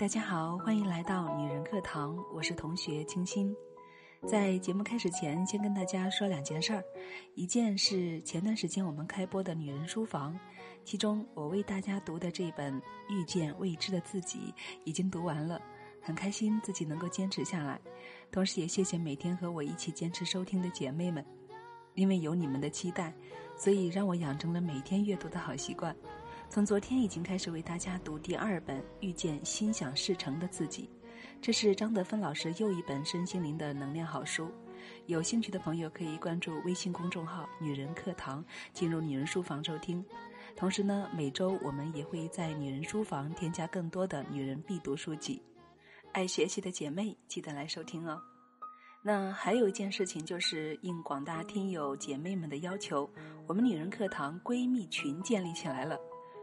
大家好，欢迎来到女人课堂，我是同学清新。在节目开始前，先跟大家说两件事儿。一件是前段时间我们开播的女人书房，其中我为大家读的这本《遇见未知的自己》已经读完了，很开心自己能够坚持下来。同时也谢谢每天和我一起坚持收听的姐妹们，因为有你们的期待，所以让我养成了每天阅读的好习惯。从昨天已经开始为大家读第二本《遇见心想事成的自己》，这是张德芬老师又一本身心灵的能量好书。有兴趣的朋友可以关注微信公众号“女人课堂”，进入女人书房收听。同时呢，每周我们也会在女人书房添加更多的女人必读书籍。爱学习的姐妹记得来收听哦。那还有一件事情，就是应广大听友姐妹们的要求，我们女人课堂闺蜜群建立起来了。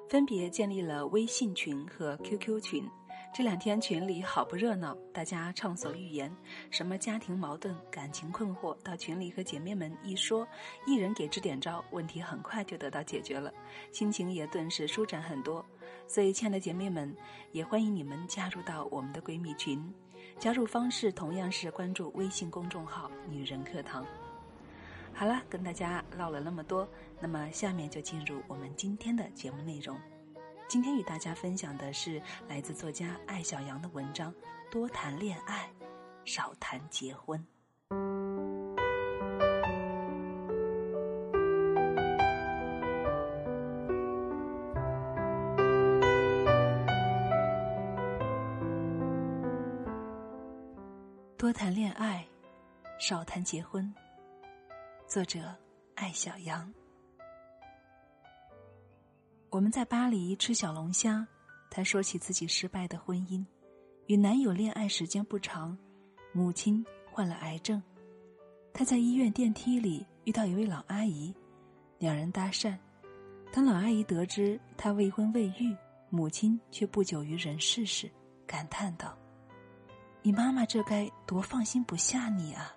分别建立了微信群和 QQ 群，这两天群里好不热闹，大家畅所欲言，什么家庭矛盾、感情困惑，到群里和姐妹们一说，一人给支点招，问题很快就得到解决了，心情也顿时舒展很多。所以，亲爱的姐妹们，也欢迎你们加入到我们的闺蜜群，加入方式同样是关注微信公众号“女人课堂”。好了，跟大家唠了那么多，那么下面就进入我们今天的节目内容。今天与大家分享的是来自作家艾小羊的文章：多谈恋爱，少谈结婚。多谈恋爱，少谈结婚。作者艾小羊。我们在巴黎吃小龙虾，她说起自己失败的婚姻，与男友恋爱时间不长，母亲患了癌症，她在医院电梯里遇到一位老阿姨，两人搭讪。当老阿姨得知她未婚未育，母亲却不久于人世时，感叹道：“你妈妈这该多放心不下你啊！”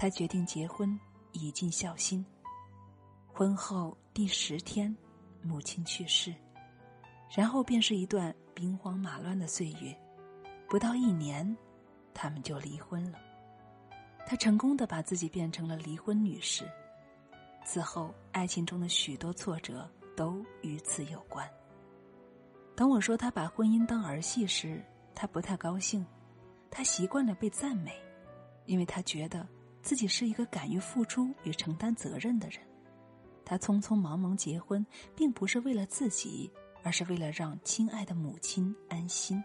他决定结婚，以尽孝心。婚后第十天，母亲去世，然后便是一段兵荒马乱的岁月。不到一年，他们就离婚了。他成功的把自己变成了离婚女士。此后，爱情中的许多挫折都与此有关。当我说他把婚姻当儿戏时，他不太高兴。他习惯了被赞美，因为他觉得。自己是一个敢于付出与承担责任的人，他匆匆忙忙结婚，并不是为了自己，而是为了让亲爱的母亲安心。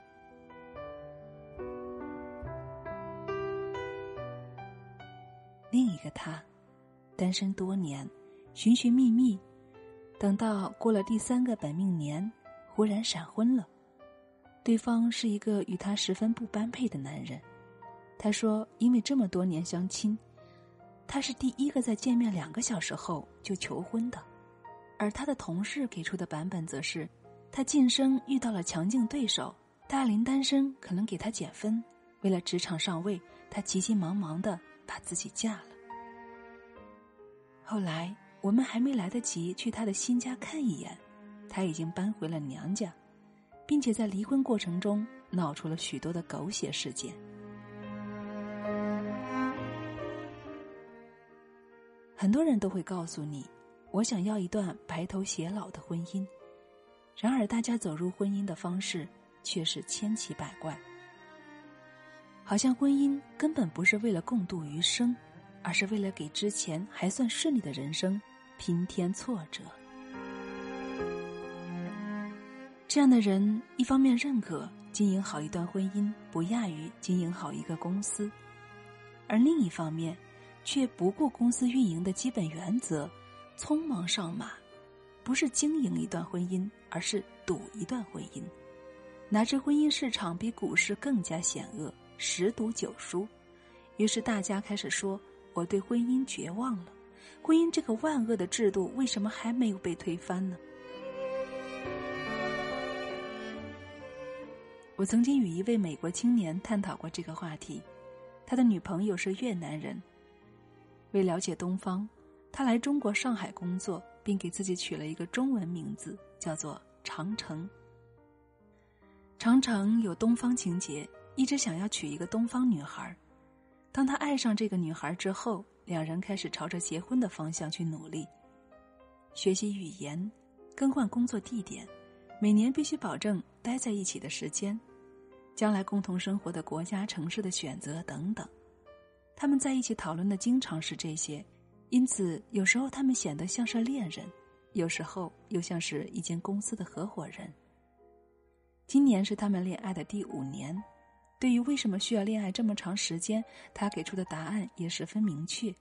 另一个他，单身多年，寻寻觅觅，等到过了第三个本命年，忽然闪婚了。对方是一个与他十分不般配的男人。他说：“因为这么多年相亲，他是第一个在见面两个小时后就求婚的，而他的同事给出的版本则是，他晋升遇到了强劲对手，大龄单身可能给他减分，为了职场上位，他急急忙忙的把自己嫁了。后来我们还没来得及去他的新家看一眼，他已经搬回了娘家，并且在离婚过程中闹出了许多的狗血事件。”很多人都会告诉你，我想要一段白头偕老的婚姻。然而，大家走入婚姻的方式却是千奇百怪。好像婚姻根本不是为了共度余生，而是为了给之前还算顺利的人生平添挫折。这样的人，一方面认可经营好一段婚姻不亚于经营好一个公司，而另一方面。却不顾公司运营的基本原则，匆忙上马，不是经营一段婚姻，而是赌一段婚姻。哪知婚姻市场比股市更加险恶，十赌九输。于是大家开始说：“我对婚姻绝望了。婚姻这个万恶的制度，为什么还没有被推翻呢？”我曾经与一位美国青年探讨过这个话题，他的女朋友是越南人。为了解东方，他来中国上海工作，并给自己取了一个中文名字，叫做长城。长城有东方情节，一直想要娶一个东方女孩。当他爱上这个女孩之后，两人开始朝着结婚的方向去努力，学习语言，更换工作地点，每年必须保证待在一起的时间，将来共同生活的国家、城市的选择等等。他们在一起讨论的经常是这些，因此有时候他们显得像是恋人，有时候又像是一间公司的合伙人。今年是他们恋爱的第五年。对于为什么需要恋爱这么长时间，他给出的答案也十分明确，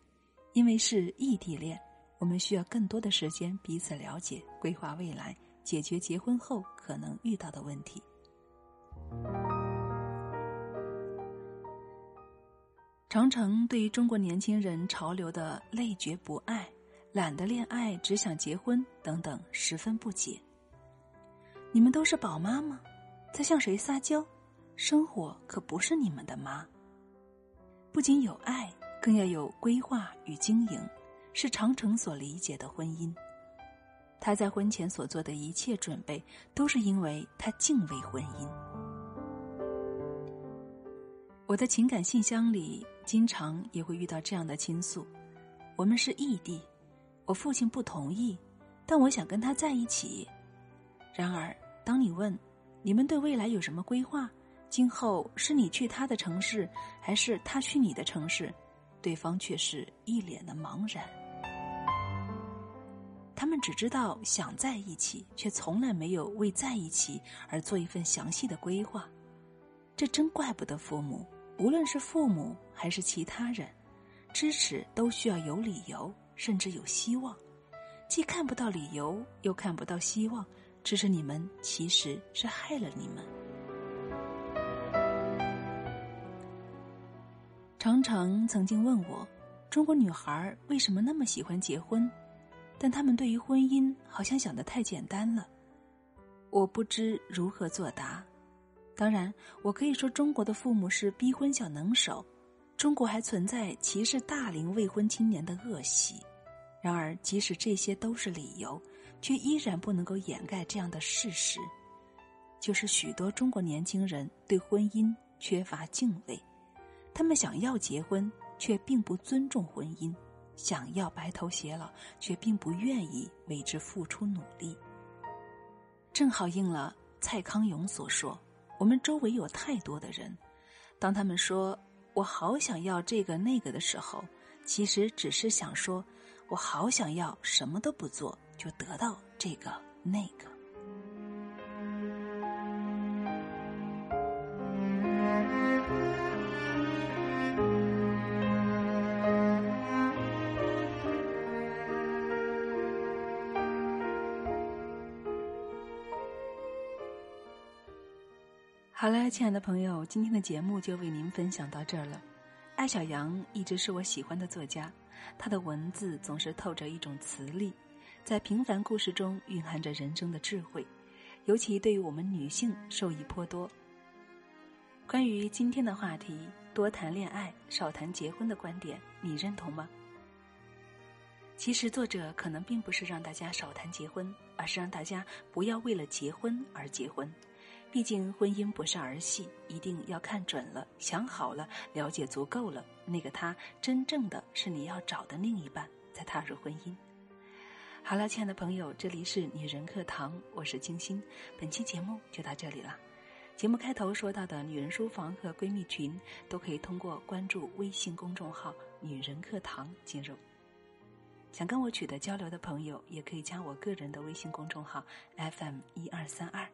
因为是异地恋，我们需要更多的时间彼此了解，规划未来，解决结婚后可能遇到的问题。长城对于中国年轻人潮流的累觉不爱、懒得恋爱、只想结婚等等十分不解。你们都是宝妈吗？在向谁撒娇？生活可不是你们的妈。不仅有爱，更要有规划与经营，是长城所理解的婚姻。他在婚前所做的一切准备，都是因为他敬畏婚姻。我的情感信箱里，经常也会遇到这样的倾诉：我们是异地，我父亲不同意，但我想跟他在一起。然而，当你问你们对未来有什么规划？今后是你去他的城市，还是他去你的城市？对方却是一脸的茫然。他们只知道想在一起，却从来没有为在一起而做一份详细的规划。这真怪不得父母，无论是父母还是其他人，支持都需要有理由，甚至有希望。既看不到理由，又看不到希望，支持你们其实是害了你们。常常曾经问我，中国女孩为什么那么喜欢结婚？但他们对于婚姻好像想的太简单了，我不知如何作答。当然，我可以说中国的父母是逼婚小能手，中国还存在歧视大龄未婚青年的恶习。然而，即使这些都是理由，却依然不能够掩盖这样的事实，就是许多中国年轻人对婚姻缺乏敬畏。他们想要结婚，却并不尊重婚姻；想要白头偕老，却并不愿意为之付出努力。正好应了蔡康永所说：“我们周围有太多的人，当他们说‘我好想要这个那个’的时候，其实只是想说‘我好想要什么都不做就得到这个那个’。”好了，亲爱的朋友，今天的节目就为您分享到这儿了。艾小羊一直是我喜欢的作家，他的文字总是透着一种磁力，在平凡故事中蕴含着人生的智慧，尤其对于我们女性受益颇多。关于今天的话题，多谈恋爱，少谈结婚的观点，你认同吗？其实作者可能并不是让大家少谈结婚，而是让大家不要为了结婚而结婚。毕竟婚姻不是儿戏，一定要看准了、想好了、了解足够了，那个他真正的是你要找的另一半，再踏入婚姻。好了，亲爱的朋友，这里是女人课堂，我是金星，本期节目就到这里了。节目开头说到的女人书房和闺蜜群，都可以通过关注微信公众号“女人课堂”进入。想跟我取得交流的朋友，也可以加我个人的微信公众号 “FM 一二三二”。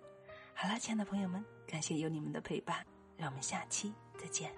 好了，亲爱的朋友们，感谢有你们的陪伴，让我们下期再见。